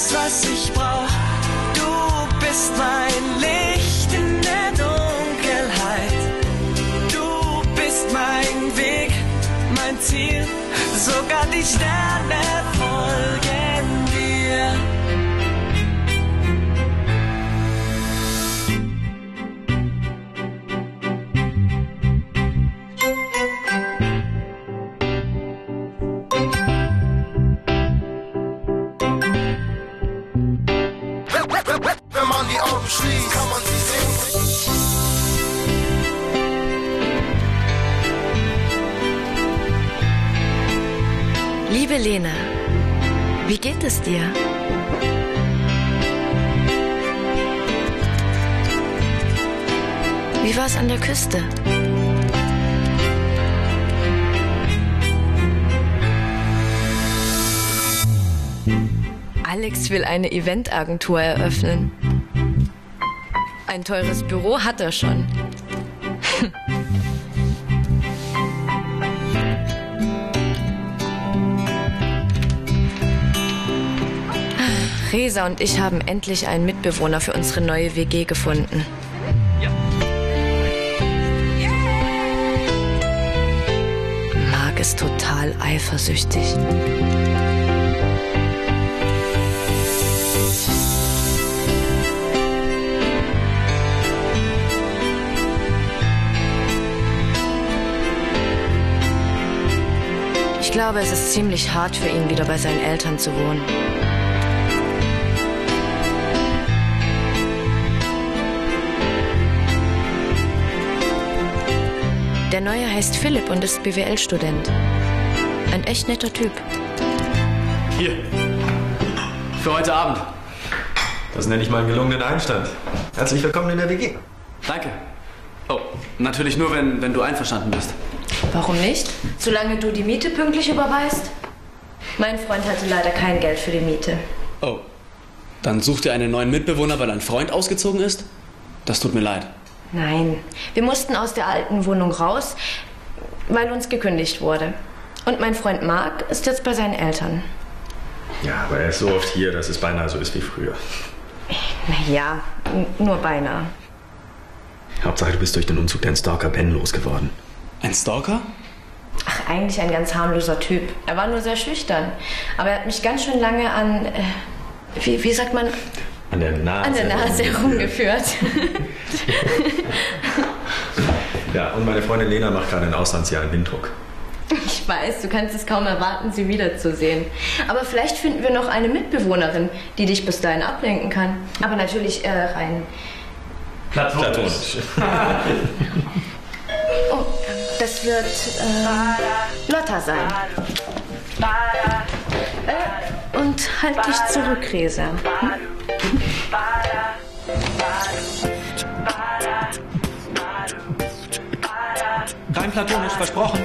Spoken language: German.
weiß, was ich brauch. Du bist mein Licht in der Dunkelheit. Du bist mein Weg, mein Ziel, sogar die Sterne. Augen schließt, kann man sie sehen. Liebe Lena, wie geht es dir? Wie war es an der Küste? Alex will eine Eventagentur eröffnen. Ein teures Büro hat er schon. Resa und ich haben endlich einen Mitbewohner für unsere neue WG gefunden. Marc ist total eifersüchtig. Ich glaube, es ist ziemlich hart für ihn, wieder bei seinen Eltern zu wohnen. Der Neue heißt Philipp und ist BWL-Student. Ein echt netter Typ. Hier. Für heute Abend. Das nenne ich mal einen gelungenen Einstand. Herzlich willkommen in der WG. Danke. Oh, natürlich nur, wenn, wenn du einverstanden bist. Warum nicht? Solange du die Miete pünktlich überweist? Mein Freund hatte leider kein Geld für die Miete. Oh. Dann such dir einen neuen Mitbewohner, weil ein Freund ausgezogen ist? Das tut mir leid. Nein, wir mussten aus der alten Wohnung raus, weil uns gekündigt wurde. Und mein Freund Marc ist jetzt bei seinen Eltern. Ja, aber er ist so oft hier, dass es beinahe so ist wie früher. Naja, nur beinahe. Hauptsache, du bist durch den Umzug deinen Stalker Ben losgeworden. Ein Stalker? Ach, eigentlich ein ganz harmloser Typ. Er war nur sehr schüchtern. Aber er hat mich ganz schön lange an, äh, wie, wie sagt man, An der Nase. an der Nase herumgeführt. Ja, und meine Freundin Lena macht gerade ein Auslandsjahr in Windhoek. Ich weiß, du kannst es kaum erwarten, sie wiederzusehen. Aber vielleicht finden wir noch eine Mitbewohnerin, die dich bis dahin ablenken kann. Aber natürlich äh, rein. Platonisch. Oh, das wird äh, Lotta sein. Äh, und halt dich zurück, Resa. Hm? Rein platonisch versprochen.